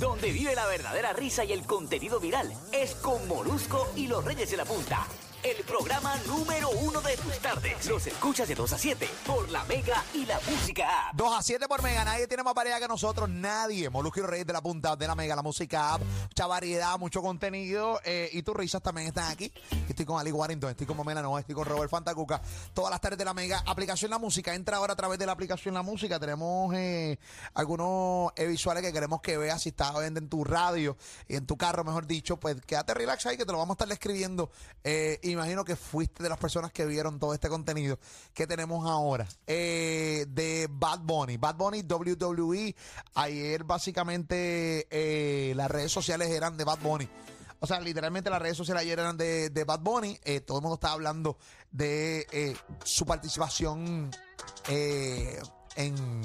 donde vive la verdadera risa y el contenido viral. Es con Molusco y los Reyes de la Punta. El programa número uno de tus tardes. Los escuchas de 2 a 7 por la Mega y la Música App. 2 a 7 por Mega. Nadie tiene más pareja que nosotros. Nadie. Molusco y Reyes de la Punta de la Mega, la Música App. Mucha variedad, mucho contenido. eh, y tus risas también están aquí. Estoy con Ali Warrington, estoy con Momela Nova, estoy con Robert Fantacuca. Todas las tardes de la Mega. Aplicación La Música. Entra ahora a través de la aplicación La Música. Tenemos eh, algunos eh, visuales que queremos que veas si estás viendo en tu radio y en tu carro, mejor dicho. Pues quédate relax ahí que te lo vamos a estar escribiendo. Imagino que fuiste de las personas que vieron todo este contenido que tenemos ahora. Eh, de Bad Bunny. Bad Bunny WWE. Ayer básicamente eh, las redes sociales eran de Bad Bunny. O sea, literalmente las redes sociales ayer eran de, de Bad Bunny. Eh, todo el mundo estaba hablando de eh, su participación en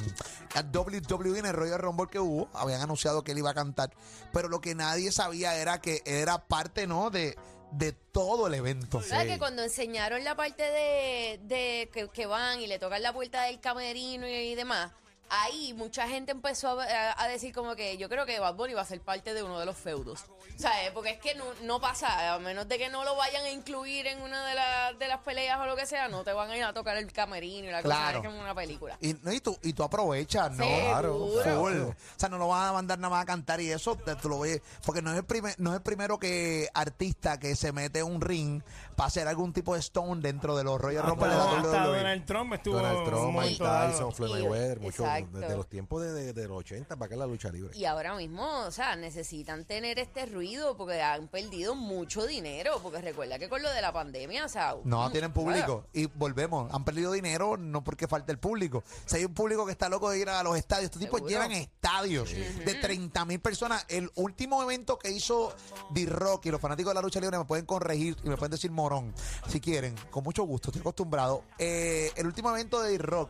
WWE, en el Royal Rumble que hubo. Habían anunciado que él iba a cantar. Pero lo que nadie sabía era que era parte, ¿no? De, de todo el evento. ¿Sabes que cuando enseñaron la parte de, de que, que van y le tocan la puerta del camerino y, y demás, ahí mucha gente empezó a, a- a decir como que yo creo que Bad Bunny va a ser parte de uno de los feudos. ¿Sabes? Porque es que no, no pasa, a menos de que no lo vayan a incluir en una de, las de las peleas o lo que sea, no te van a ir a tocar el camerino y la Claro. cosa es que en una película. Y, no, y, tú, y tú aprovechas, ¿no? Seguro. Full. O sea, no lo van a mandar nada más a cantar y eso te, lo ves. Porque no es, el primer, no es el primero que artista que se mete en un ring para hacer algún tipo de stone dentro de los de la No, WWE. Donald Trump estuvo Donald Trump, Mike. Tyson, Floyd Mayweather, mucho, exacto. desde los tiempos de, de- de los 80 para acá la lucha libre. Y ahora mismo, o sea, necesitan tener este ruido porque han perdido mucho dinero. Porque recuerda que con lo de la pandemia, o sea. No tienen público. Y volvemos. Han perdido dinero no porque falte el público. Si hay un público que está loco de ir a los estadios, estos tipos llevan estadios de 30 mil personas. El último evento que hizo D-Rock y los fanáticos de la lucha libre me pueden corregir y me pueden decir morón si quieren. Con mucho gusto, estoy acostumbrado. Eh, el último evento de D-Rock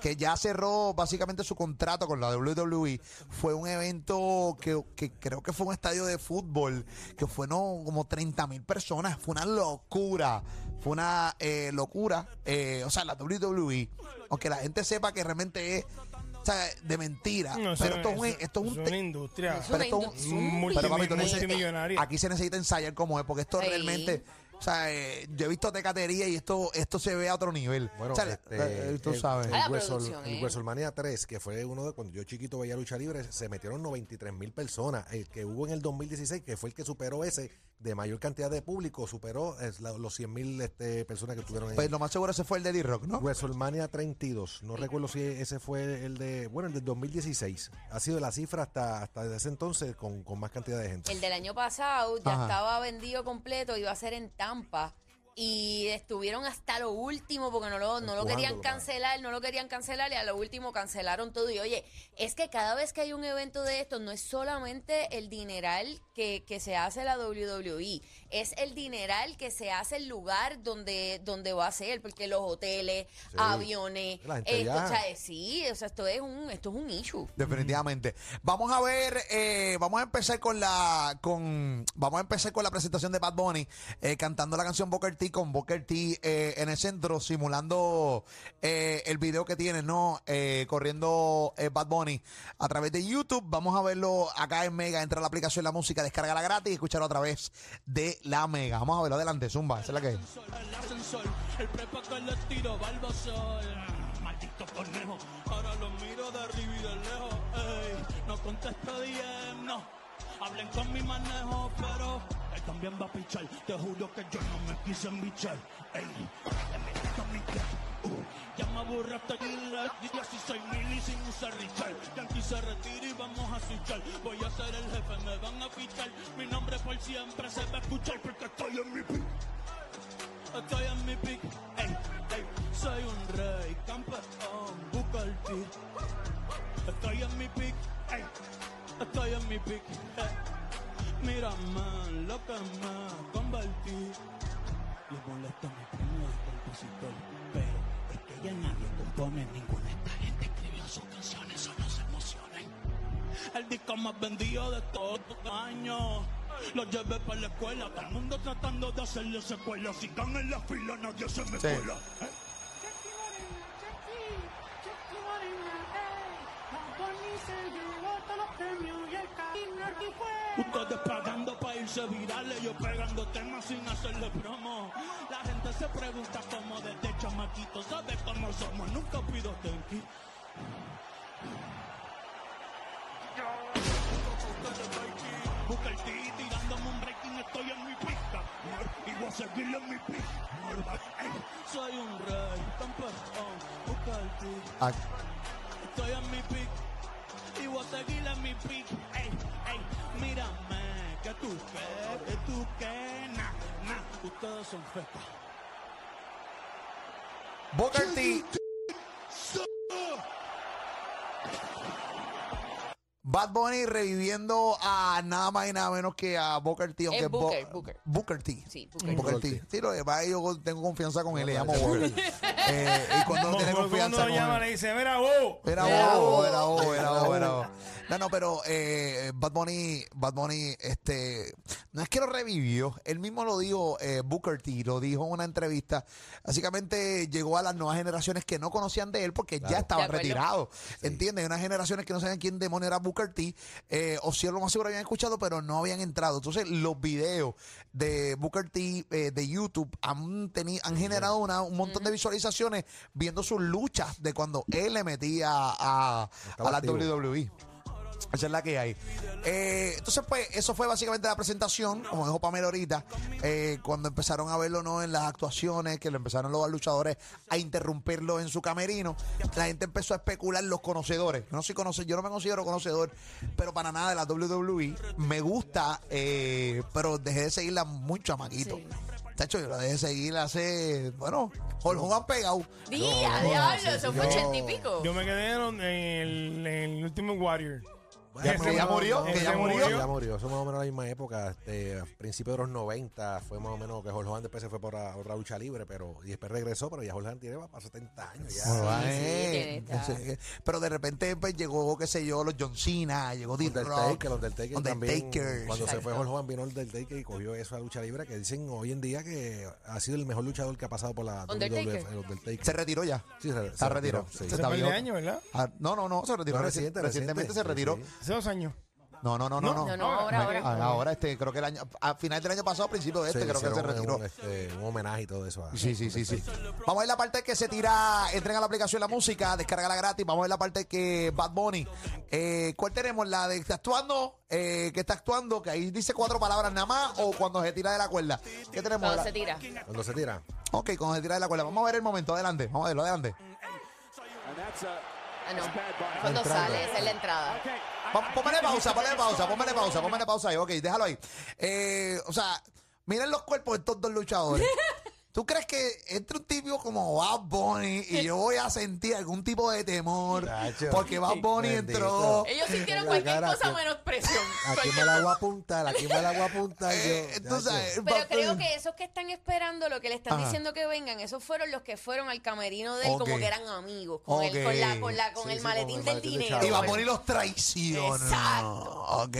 que ya cerró básicamente su contrato con la WWE, fue un evento que, que creo que fue un estadio de fútbol, que fue no como 30 mil personas, fue una locura, fue una eh, locura, eh, o sea, la WWE, aunque la gente sepa que realmente es o sea, de mentira, No, pero esto es, un, esto es un una industria. Pero esto es un- multimillonaria. Aquí se necesita ensayar como es, porque esto realmente, o sea, eh, yo he visto tecatería y esto esto se ve a otro nivel. Bueno, O sea, este, eh, tú el- sabes. El, Wrestle- producción, el ¿eh? WrestleMania 3, que fue uno de cuando yo chiquito veía lucha libre, se metieron 93 mil personas. El que hubo en el 2016, que fue el que superó ese de mayor cantidad de público, superó es, la- los 100 mil este, personas que estuvieron en Pues lo más seguro ese fue el de D-Rock, ¿no? WrestleMania 32. No recuerdo si ese fue el de, bueno, el del 2016. Ha sido la cifra hasta, hasta desde ese entonces con, con más cantidad de gente. El del año pasado ya Ajá. estaba vendido completo, iba a ser en Tampa. Y estuvieron hasta lo último porque no lo, no lo querían cancelar, no lo querían cancelar y a lo último cancelaron todo. Y oye, es que cada vez que hay un evento de estos no es solamente el dineral que, que se hace la WWE, es el dineral que se hace el lugar donde, donde va a ser, porque los hoteles, Sí. aviones, esto, o sea, sí, o sea, esto es un, esto es un issue. Definitivamente. Vamos a ver, eh, vamos a empezar con la, con, vamos a empezar con la presentación de Bad Bunny eh, cantando la canción Booker T con Booker T eh, en el centro simulando eh, el video que tiene, no, eh, corriendo eh, Bad Bunny a través de YouTube. Vamos a verlo acá en Mega. Entra a la aplicación La Música, descarga gratis y escucharlo a través de la Mega. Vamos a verlo adelante, Zumba. Esa es la que es. el ascensor, el prepa tiro Barbasol. Maldito conejo, ahora lo miro de arriba y de lejos. No contesto DM, no. Hablen con mi manejo, pero también va a pichar. Te juro que yo no me quise embichar. Ey, le metiste a mi. Uh, ya me aburraste y así soy mil y sin usar Richard. Yankee se retira y vamos a switchar. Voy a ser el jefe, me van a fichar. Mi nombre por siempre se va a escuchar porque estoy en mi pick. Estoy en mi pick, ey, ey, soy un rey, campeón, busca el pick. Estoy en mi pick, ey, estoy en mi pick, ey. Mira man, lo que me convertí. Le molesta mi primo de compositor, pero es que ya nadie compone ninguna. Esta gente escribió sus canciones, solo se emocionen. El disco más vendido de todos los años. Lo llevé para la escuela, todo el mundo tratando de hacerle secuela. Sigan en la fila, nadie se me Sí. cuela. Irse virales, yo pegando temas sin hacerle promo. La gente se pregunta cómo desde chamaquito, ¿sabe cómo somos? Nunca pido thank you. Busca el ti tirándome un breaking, estoy en mi pista. Y voy a seguir en mi pista. Soy un rey, campeón. Busca el ti. Estoy en mi pick y voy a seguir en mi pick. Ey, ey, mírame, que tú qué, que tú qué, na, na, ustedes son fecas. Booker T. Bad Bunny reviviendo a nada más y nada menos que a Booker T. aunque Es Bo- Booker, Booker. Booker T. Sí, Booker Booker T. T. Sí, lo que que yo tengo confianza con él, le llamo Booker. Eh, y cuando no tiene Cuando confianza lo con llama él. le dice, mira vos. Era bobo. era bobo, era era bobo. No, no, pero eh, Bad Bunny, Bad Bunny, este, no es que lo revivió, él mismo lo dijo, eh, Booker T, lo dijo en una entrevista. Básicamente llegó a las nuevas generaciones que no conocían de él porque ya estaba retirado. ¿Entiendes? Hay unas generaciones que no sabían quién demonio era Booker T, eh, o si lo más seguro habían escuchado, pero no habían entrado. Entonces, los videos de Booker T eh, de YouTube han, teni- han generado una- un montón de visualizaciones viendo sus luchas de cuando él le metía a, la. WWE. Esa es la que hay. Eh, entonces, pues, eso fue básicamente la presentación, como dijo Pamela ahorita, eh, cuando empezaron a verlo ¿no? en las actuaciones, que lo empezaron los luchadores a interrumpirlo en su camerino, la gente empezó a especular los conocedores. Yo no soy conocedor, yo no me considero conocedor, pero para nada de la WWE. Me gusta, eh, pero dejé de seguirla muy chamaquito. Sí. Tacho, yo la dejé de seguir hace, bueno, Hulk Hogan pegado. Día, diablo, sí, eso fue yo- ochenta y pico. Yo me quedé en el, en el último Warrior. Bueno, que ya murió, que ya murió. Ya murió. Eso más o menos la misma época. Este, a principios de los 90 fue más o menos que Jorge Juan después se fue por a- otra lucha libre, pero y después regresó, pero ya Jorge Juan tiene para 70 años. Ya. Pero de repente pues, llegó, qué sé yo, los John Cena, llegó Dean Rock. Undertaker, Undertaker también. Cuando se fue Jorge Juan vino Undertaker y cogió eso a lucha libre, que dicen hoy en día que ha sido el mejor luchador que ha pasado por la el Undertaker. Se retiró ya. Sí, se, retirado. sí. Se Hace está años, ¿verdad? Ah, no, no, no, se retiró. No, reci- reciente, recientemente reciente, se retiró. sí, sí. Hace dos años. No, no, no, no, no. No, no, ahora, ahora. Ah, ahora, este, creo que el año, a final del año pasado, principio de este, Sí, creo que se hicieron retiró. Un, este, un homenaje y todo eso. a- Sí, sí, sí, sí. Vamos a ver la parte que se tira, entren a la aplicación la música, descargala gratis. Vamos a ver la parte que Bad Bunny. Eh, ¿Cuál tenemos? La de que está actuando, eh, que está actuando, que ahí dice cuatro palabras nada más, o cuando se tira de la cuerda. ¿Qué tenemos? Cuando La- se tira. Cuando se tira. Ok, cuando se tira de la cuerda. Vamos a ver el momento, adelante. Vamos a verlo, adelante. Ah, no. Cuando sale, esa es la entrada. Póngale pausa, póngale pausa, póngale pausa, póngale pausa ahí. Ok, déjalo ahí. Eh, o sea, miren los cuerpos de estos dos luchadores. ¿Tú crees que entre un tipo como Bad Bunny y yo voy a sentir algún tipo de temor? Chacho. Porque Bad Bunny Bendito. entró. Ellos sintieron cualquier cara cosa menos presión. Aquí me la voy a apuntar, aquí me la voy a apuntar. Eh, yo, entonces, chacho. Pero creo que esos que están esperando lo que le están Ajá. diciendo que vengan, esos fueron los que fueron al camerino de él como que eran amigos, con, el, con, la, con, la, con Sí, el sí, maletín con el del maletín dinero. Y Bad Bunny los traiciona. Exacto. Ok.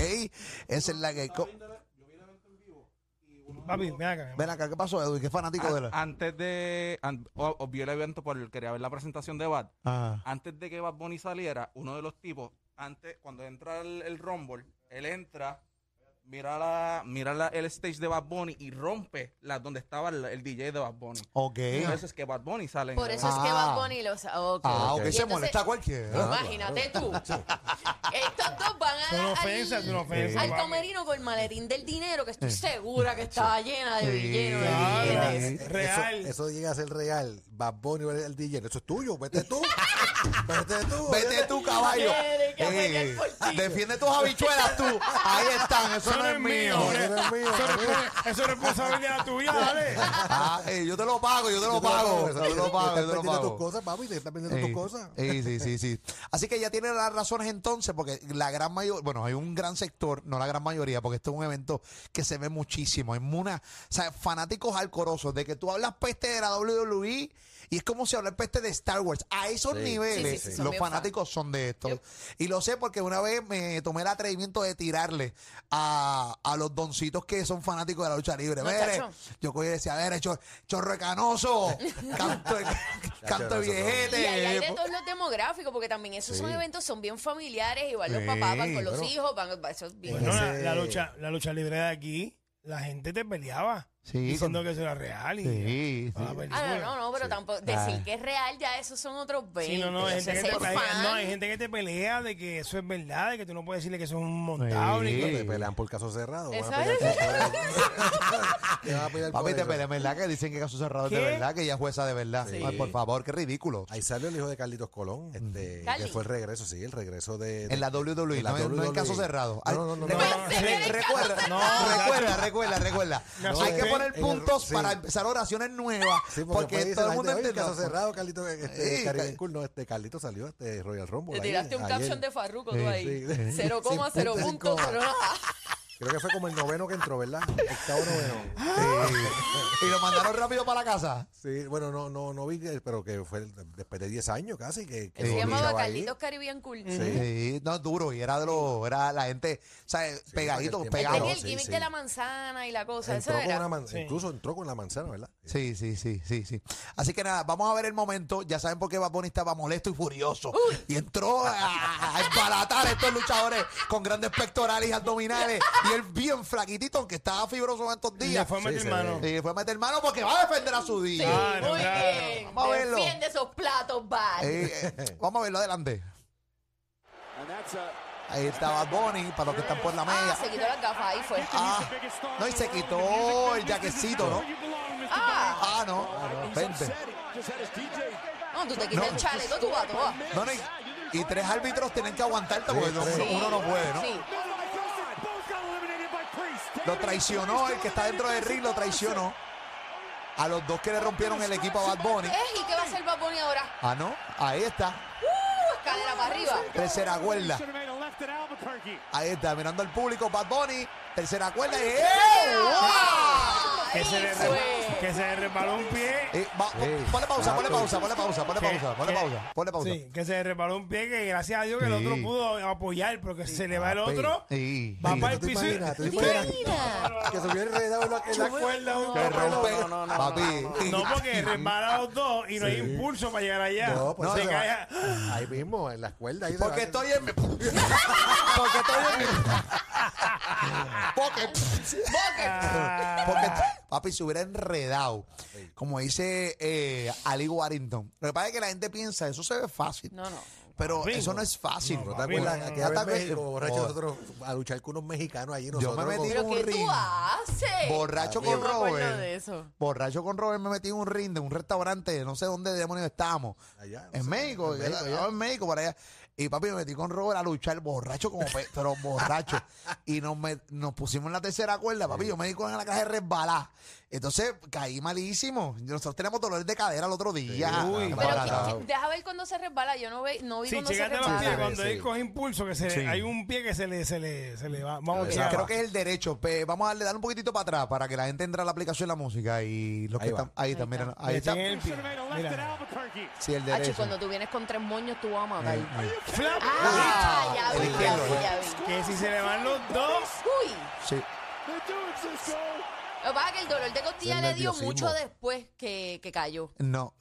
Esa es la que. Papi, ven acá. Ven acá, ¿qué pasó, Edwin? ¿Qué fanático de A- la.? Antes de. an- o- el evento por quería ver la presentación de Bad. Ah. Antes de que Bad Bunny saliera, uno de los tipos, antes, cuando entra el, el Rumble, él entra, mira la, mira la- el stage de Bad Bunny y rompe la, donde estaba el, el DJ de Bad Bunny. Ok. Por eso es que Bad Bunny sale en Por eso es que Ah. Bad Bunny los... ok. Ah, ok, Y se entonces, molesta a cualquiera. Imagínate tú. Estos dos van a Es una ofensa, es una ofensa, al papi. camerino con el maletín del dinero que estoy segura que estaba llena de Sí. billetes. de Claro, billetes. real. Eso, eso llega a ser real. Bad Bunny el, el DJ. Eso es tuyo. Vete tú. Vete tú. Vete tú, caballo. Tiene que pelear Eh, por ti. defiende tus habichuelas tú. Ahí están, eso no es mío. Eso no es mío. Eso es- Eso es responsabilidad tuya, dale. Ah, eh, yo te lo pago, yo te lo pago. eso, Yo te lo pago, yo te lo tus cosas, papi. Te estás perdiendo tus cosas. Sí, sí, sí, sí. Así que ya tiene las razones entonces, porque la gran mayoría, bueno, hay un gran sector, no la gran mayoría, porque esto es un evento que se ve muchísimo. Hay una, o sea, fanáticos alcorosos de que tú hablas peste de la WWE y es como si hablar peste de Star Wars. A esos Sí, niveles sí, sí, los fanáticos son de esto. Yep. Y lo sé porque una vez me tomé el atrevimiento de tirarle a, a los doncitos que son fanáticos de la lucha libre. No, yo cogí y decía, a ver, chor- chorro de canoso, canto de, canto viejete. Y ahí hay de todos los demográficos, porque también esos son eventos, son bien familiares, igual los Sí, papás van con los hijos, van, eso es bien. Bueno, la lucha, la lucha libre de aquí, la gente te peleaba. Sí, diciendo con- que eso era real. Y, Sí, Ah, sí. Ah, no, no, no, pero Sí. tampoco Ah. decir que es real, ya esos son otros 20. Sí, no, no, hay Eso gente, que te, ser hay- fan. no, hay gente que te pelea de que eso es verdad, de que tú no puedes decirle que eso es un montado. Sí. que- Te pelean por caso cerrado. van a pelear es. por- Te van a pelear por Papi, te eso. peleas, ¿verdad? Que dicen que caso cerrado es de ¿Qué? verdad, que ella es jueza de verdad. Sí. Ay, por favor, qué ridículo. Ahí salió el hijo de Carlitos Colón, este, que fue el regreso, sí, el regreso de... de- En la WWE, en la no, en- no en WWE. caso cerrado. No, no, no, recuerda, recuerda, recuerda, Hay que poner el- puntos sí. para empezar oraciones nuevas. Sí, porque, porque todo el mundo "Ay, entiende. caso cerrado, Carlitos, este, Sí, Caribbean ca- Cool, no, este Carlitos salió, este Royal Rumble. Te ahí, tiraste un ayer. caption de Farruko tú ahí. sí. 0,0 Sin punto, sin puntos. Creo que fue como el noveno que entró, ¿verdad? Octavo noveno. Y lo mandaron rápido para la casa. Sí, bueno, no, no, no vi, que- pero que fue después de 10 años casi que, que Él se llamaba luchaba ahí. Carlitos Caribbean Cool. Sí. Sí, no, duro. Y era de los, era la gente, o sea, pegadito, pegado. es el sí, gimmick sí. de la manzana y la cosa. Eso Entró con era. una man-. Incluso entró con la manzana, ¿verdad? Sí, sí, sí, sí, sí. Así que nada, vamos a ver el momento. Ya saben por qué Bad Bunny estaba molesto y furioso. Y entró a, a embaratar a estos luchadores con grandes pectorales y abdominales. Y él bien flaquitito, aunque estaba fibroso en estos Y le días. fue a meter mano. Y fue a meter mano porque va a defender a su Sí, día. Claro, muy claro. bien. Vamos a verlo. Defiende esos platos, bad. Eh, eh, vamos a verlo adelante. Ahí está Bad Bunny, para los que están por la Ah, mega. se quitó las gafas, ahí fue. Ah, no, y se quitó el jaquecito, ¿no? Ah, Ah, no. Vente. no, tú te quitas No. el chaleco, tú vas, tú vas. No, no, y, y tres árbitros tienen que aguantarte porque no- uno no puede, ¿no? Sí. Lo traicionó, el que está dentro del ring lo traicionó. A los dos que le rompieron el equipo a Bad Bunny. ¿Y qué va a hacer Bad Bunny ahora? Ah, no, ahí está. Uh, escalera para arriba. Tercera cuerda. Ahí está, mirando al público, Bad Bunny. Tercera cuerda y ¡eh! Que se, le Ahí re- fue. Que se le resbaló un pie. Eh, va- Sí. Ponle pausa, ponle pausa, ponle pausa, ponle pausa, ponle pausa, ponle pausa. Sí, que se le resbaló un pie que gracias a Dios que el Sí. otro pudo apoyar, porque si se le va el papi. otro, Sí, va sí. para el ¿Tú te piso. y- imaginas? ¿Tú te imaginas? Que se hubiera enredado en la, en la cuerda. un Que papelón. rompe, papi. No, porque resbala los dos y no hay impulso para llegar allá. No, pues se se va- cae a- Ahí mismo, en. Ahí se Porque va- estoy en mi. Porque estoy en mi. Porque. Ah. Porque, papi, se hubiera enredado. Como dice eh, Ali Warrington. Lo que pasa es que la gente piensa, eso se ve fácil. No, no. Pero Papi, eso no es fácil. ¿No te Papi, acuerdas? no. en México, borracho, Oh. nosotros a luchar con unos mexicanos allí. Yo Nosotros me metí ¿Pero un qué ring. tú haces? Borracho Yo con me acuerdo Robert. de eso. Borracho con Robert me metí en un ring de un restaurante, no sé dónde demonios estábamos. Allá, no en sé, México, en en México, allá. en México, por allá. Y papi, me metí con Robert a luchar borracho como pe- pero borracho. y nos, met- nos pusimos en la tercera cuerda, papi. Yo me di con la caja de resbalar. Entonces caí malísimo. Nosotros tenemos dolores de cadera el otro día. Uy, Pero que- deja ver cuando se resbala. Yo no, ve, no vi Sí, cuando se los pies. resbala. Cuando Sí. él coge impulso, que se, Sí. hay un pie que se le, se le, se le va. Vamos Sí. Creo que es el derecho. Pe- vamos a darle, darle un poquitito para atrás para que la gente entre a la aplicación de la música y los que Ahí va. están ahí están, Ahí miren, está. ahí está. El pie. Mira. Sí, el Hacho, derecho. cuando tú vienes con tres moños, tú vas a matar. Flap. Ah, ya el vi, ya izquierdo, vi, ya vi. Que si se le van los dos. Uy. Sí. Lo que pasa es que el dolor de costilla le dio mucho después que, que cayó. No,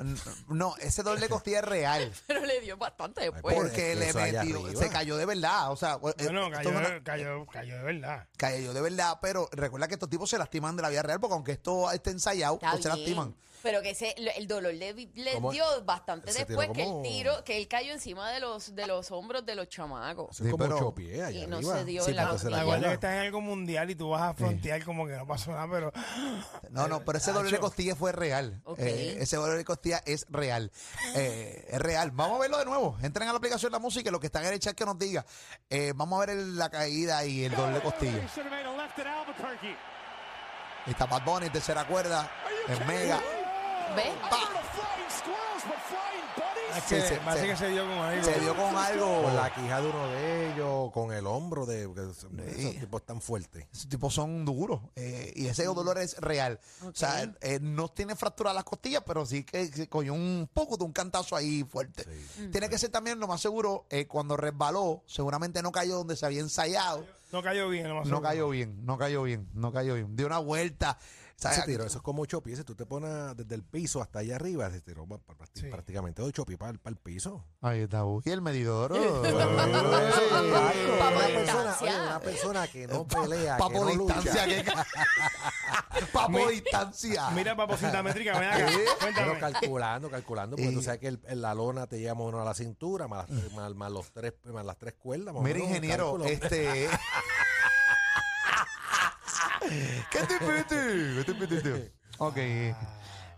no, ese dolor de costilla es real. Pero le dio bastante después. Porque le eso allá metió, arriba. se cayó de verdad. O sea, eh, Bueno, esto cayó, es una- de- cayó, cayó de verdad. cayó de verdad, pero recuerda que estos tipos se lastiman de la vida real, porque aunque esto esté ensayado, Está pues se bien, lastiman. Pero que ese, el dolor le, le ¿Cómo? dio bastante después que el como- tiro, que él cayó encima de los, de los hombros de los chamacos. Eso es Sí, como pero- ocho pies allá Y no arriba. se dio Sí, en la pero se la costilla. Acuérdate que estás en algo mundial y tú vas a frontear como que no pasó nada, pero. No, no, pero ese dolor de costilla fue real. Ok. Eh, ese dolor de costilla es real. Eh, es real. Vamos a verlo de nuevo. Entren a la aplicación de la música y los que están en el chat que nos diga. Eh, vamos a ver el- la caída y el dolor de costilla. Ahí está Bad Bunny, tercera cuerda, en Mega. ¿Ves? Es Sí, que se- parece se- que se dio con algo. Se dio con algo. Con la quija de uno de ellos, con el hombro de. Esos tipos tan fuertes. Esos tipos son duros eh, y ese dolor es real. O sea, eh, no tiene fractura las costillas, pero sí que se cogió un poco de un cantazo ahí fuerte. Tiene que ser también, lo más seguro, eh, cuando resbaló, seguramente no cayó donde se había ensayado. No cayó bien, lo más No seguro. cayó bien, no cayó bien, no cayó bien. Dio una vuelta. ¿Sabes? Ese tiro, eso es como ocho pies. Si tú te pones desde el piso hasta allá arriba, ese tiro va pa- Sí. prácticamente ocho pies para, el piso. Ahí está. Y el medidor. Papo una, persona, que no pelea, que Papo no distancia. lucha. que- Papo distancia. Mira, papocita métrica, ven acá. Bueno, calculando, calculando, porque Y- tú sabes que el- el- la lona te lleva más o menos a la cintura, más, las- más, más los tres, más las tres cuerdas. Mira, ingeniero, este. ¿Qué te? ¿Qué te pide? Ok.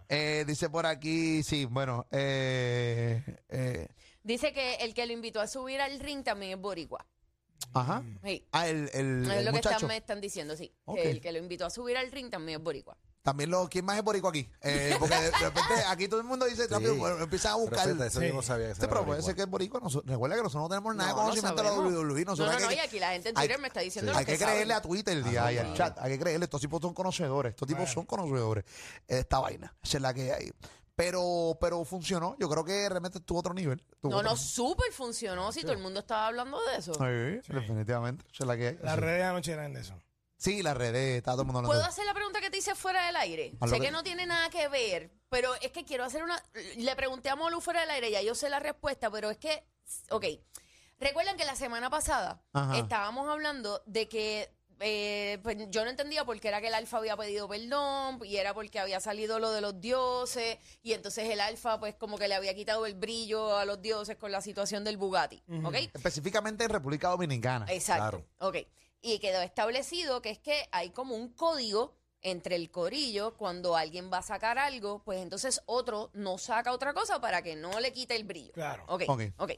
Eh, dice por aquí, sí, bueno, eh, eh, Dice que el que lo invitó a subir al ring también es boricua. Ajá. Sí. Ah, el, el, Es el lo que muchacho. están, me están diciendo, sí. Ok. Que el que lo invitó a subir al ring también es boricua. También lo, ¿quién más es borico aquí? Eh, porque de, repente aquí todo el mundo dice rápido, Sí. bueno, empiezan a buscar. Respeta, eso Sí. yo no sabía que pero puede ser que es boricua. Noso- recuerda que nosotros no tenemos nada de No, no conocimiento de la sabemos. WWE. No, nosotros no, hay no, que- y aquí la gente en hay- Twitter me está diciendo sí. lo Hay que que creerle saben. a Twitter y, a- y al chat. Hay que creerle. Estos tipos son conocedores. Estos tipos son conocedores. Esta vaina. Esa es la que hay. Pero, pero funcionó. Yo creo que realmente estuvo a otro nivel. Estuvo No, otro no, súper funcionó. Si todo el mundo estaba hablando de eso. nivel. Sí, definitivamente. Esa es la que hay. Las redes anoche eran de eso. Sí, las redes. Está todo el mundo hablando. ¿Puedo hacer la pregunta que te hice fuera del aire? Haz lo Sé que- que no tiene nada que ver, pero es que quiero hacer una... Le pregunté a Molu fuera del aire, ya yo sé la respuesta, pero es que... Ok. Recuerdan que la semana pasada Ajá. estábamos hablando de que... eh, pues yo no entendía por qué era que el alfa había pedido perdón y era porque había salido lo de los dioses y entonces el alfa pues como que le había quitado el brillo a los dioses con la situación del Bugatti, ¿ok? Específicamente en República Dominicana. Exacto. Ok. Y quedó establecido que es que hay como un código entre el corillo cuando alguien va a sacar algo, pues entonces otro no saca otra cosa para que no le quite el brillo. Claro. Ok. Ok. Ok.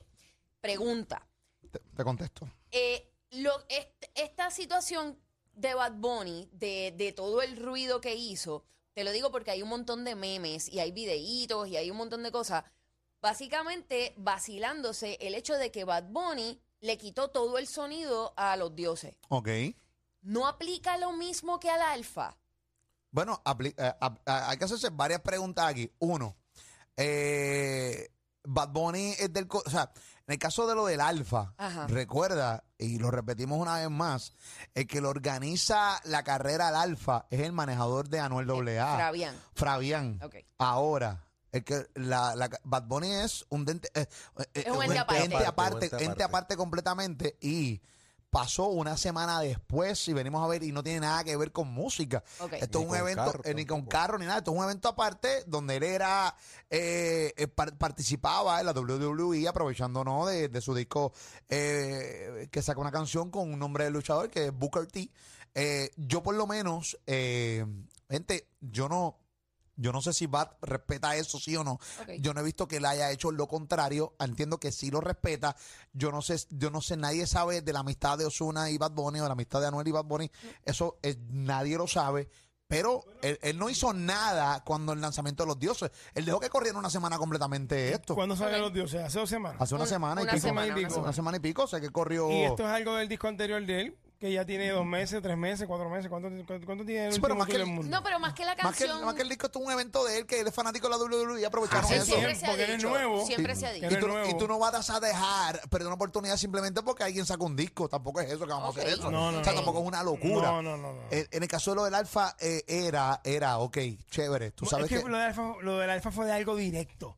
Pregunta. Te, te contesto. Eh, lo, est- esta situación de Bad Bunny, de, de todo el ruido que hizo, te lo digo porque hay un montón de memes y hay videitos y hay un montón de cosas. Básicamente vacilándose el hecho de que Bad Bunny le quitó todo el sonido a los dioses. Ok. ¿No aplica lo mismo que al alfa? Bueno, apli- eh, a- hay que hacerse varias preguntas aquí. Uno, eh, Bad Bunny es del... co- O sea, en el caso de lo del Alfa, Ajá. recuerda, y lo repetimos una vez más, el que lo organiza la carrera al Alfa es el manejador de Anuel AA. Eh, Fabián. Fabián. Ok. Ahora, el que la, la- Bad Bunny es un dente, eh, eh, Es un ente aparte. ente aparte, Un ente aparte completamente y pasó una semana después y venimos a ver y no tiene nada que ver con música. Esto Ni es un evento, carro eh, ni con carro ni nada, esto es un evento aparte donde él era, eh, eh, par- participaba en la WWE aprovechando ¿no? de, de su disco eh, que saca una canción con un nombre de luchador que es Booker T. Eh, yo por lo menos, eh, gente, yo no, yo no sé si Bat respeta eso, sí o no. Yo no he visto que él haya hecho lo contrario. Entiendo que sí lo respeta. Yo no sé, yo no sé, nadie sabe de la amistad de Osuna y Bad Bunny o de la amistad de Anuel y Bad Bunny. Eso es- nadie lo sabe. Pero él, él no hizo nada cuando el lanzamiento de los dioses. Él dejó que corriera una semana completamente esto. ¿Cuándo salieron Ok. los dioses? Hace dos semanas. Hace una Un- semana una y pico. semana, una Una semana. semana y pico. O sea que corrió. Y esto es algo del disco anterior de él, que ya tiene dos meses, tres meses, cuatro meses. ¿Cuánto, cuánto, cuánto tiene el Sí, pero último más tour que del mundo? No, pero más que la Más que, canción... más que el disco, esto es un evento de él que él es fanático de la WWE y aprovecharon Sí, eso. siempre se ha Porque él es dicho. nuevo. Siempre Sí. se ha dicho. Y no tú, nuevo. y tú no vas a dejar perder una oportunidad simplemente porque alguien saca un disco. Tampoco es eso que vamos a hacer eso. No, no, o sea, no. tampoco es una locura. No, no, no. no. En, en el caso de lo del Alfa, eh, era, era, ok, chévere. Tú sabes es que, que. Lo, del alfa, lo del alfa fue de algo directo.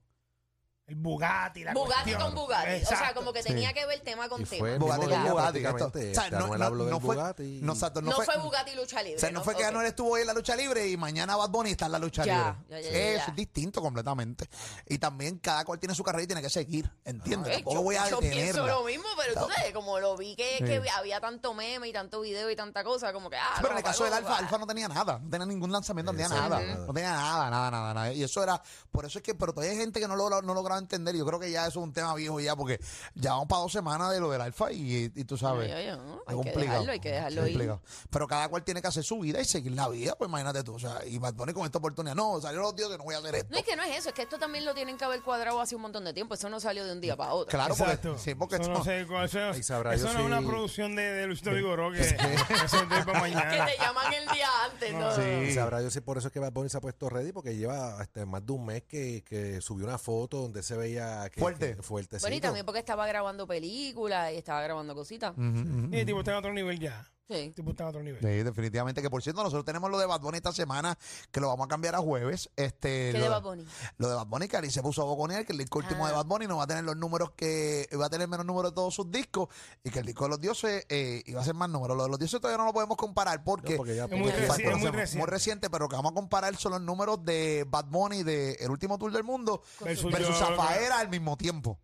El Bugatti, la Bugatti cuestión. con Bugatti. O sea, como que Sí. tenía que ver tema con tema. fue el Bugatti con Bugatti. prácticamente. esto- o sea, no, fue, Bugatti. no, exacto, No, no fue, Bugatti lucha libre. O sea, no fue que Ok. Anuel estuvo hoy en la lucha libre y mañana Bad Bunny está en la lucha Ya, libre. ya, ya, ya, Eso ya. es distinto completamente. Y también cada cual tiene su carrera y tiene que seguir. ¿Entiendes? Ok, Tampoco yo, voy a yo pienso detenerla. lo mismo, pero tú sabes, como lo vi que, Sí. que había tanto meme y tanto video y tanta cosa, como que, ah, Sí, pero en el caso del que Alfa, Alfa no tenía nada, no tenía ningún lanzamiento, no tenía nada, no tenía nada, nada, nada, nada. Y eso era, por eso es que, pero todavía hay gente que no logra a entender. Yo creo que ya eso es un tema viejo ya, porque ya vamos para dos semanas de lo del alfa y, y tú sabes. Ay, ay, es hay que complicado. dejarlo, hay que dejarlo ir. Pero cada cual tiene que hacer su vida y seguir la vida, pues imagínate tú. O sea, y Bad Bunny con esta oportunidad. No, salió los dioses, no voy a hacer esto. No es que no es eso, es que esto también lo tienen que haber cuadrado hace un montón de tiempo. Eso no salió de un día para otro. Claro, porque, Exacto. sí, porque eso no, sé, eso, sabrá eso yo no es una producción de, de Luisito Vigoró que eso es de para Que mañana. te llaman el día antes, ¿no? Y sabrá yo si por eso es que Bad Bunny se ha puesto ready, porque lleva este, más de un mes que, que subió una foto donde se veía que, Fuerte. que- fuertecito. Bueno, y también porque estaba grabando películas y estaba grabando cositas. Y el tipo está en otro nivel ya. Sí. Tipo está en otro nivel. Sí, definitivamente. Que por cierto, nosotros tenemos lo de Bad Bunny esta semana, que lo vamos a cambiar a jueves. Este, ¿Qué lo, de Bad Bunny? Lo de Bad Bunny, que Ali se puso a boconear, que el disco último Ah. de Bad Bunny no va a tener los números que. va a tener menos números de todos sus discos, y que el disco de los dioses eh, iba a ser más números. Lo de los dioses todavía no lo podemos comparar porque. No, porque ya- Es muy, reci- es reciente. reciente, pero lo que vamos a comparar son los números de Bad Bunny de El último tour del mundo Versus versus yo- Zafaera al mismo tiempo.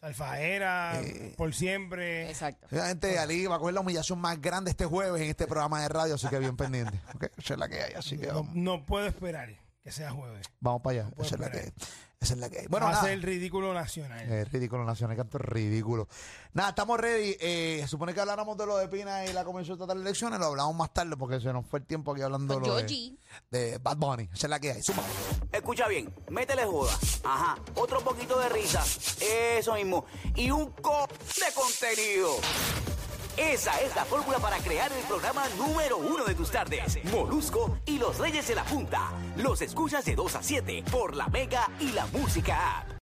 Alfaera, Eh. por siempre. Exacto. Obviamente, Ali va a coger la humillación más grande este jueves en este programa de radio, así que bien pendiente. ¿ok? Esa es la que hay, así que No, vamos, no puedo esperar que sea jueves. vamos para allá. Esa es la que hay. Esa es la que hay. Bueno, Va a nada. ser el ridículo nacional. Es ridículo, Nacional, canto ridículo. Nada, estamos ready. Eh, supone que habláramos de lo de Pina y la Convención Total de Elecciones. Lo hablamos más tarde porque se nos fue el tiempo aquí hablando Con lo de, Georgie. de Bad Bunny. Esa es la que hay. Suma. Escucha bien, métele joda. Ajá, otro poquito de risa. Eso mismo. Y un co de contenido. Esa es la fórmula para crear el programa número uno de tus tardes. Molusco y los Reyes de la Punta. Los escuchas de 2 a 7 por la Mega y la Música App.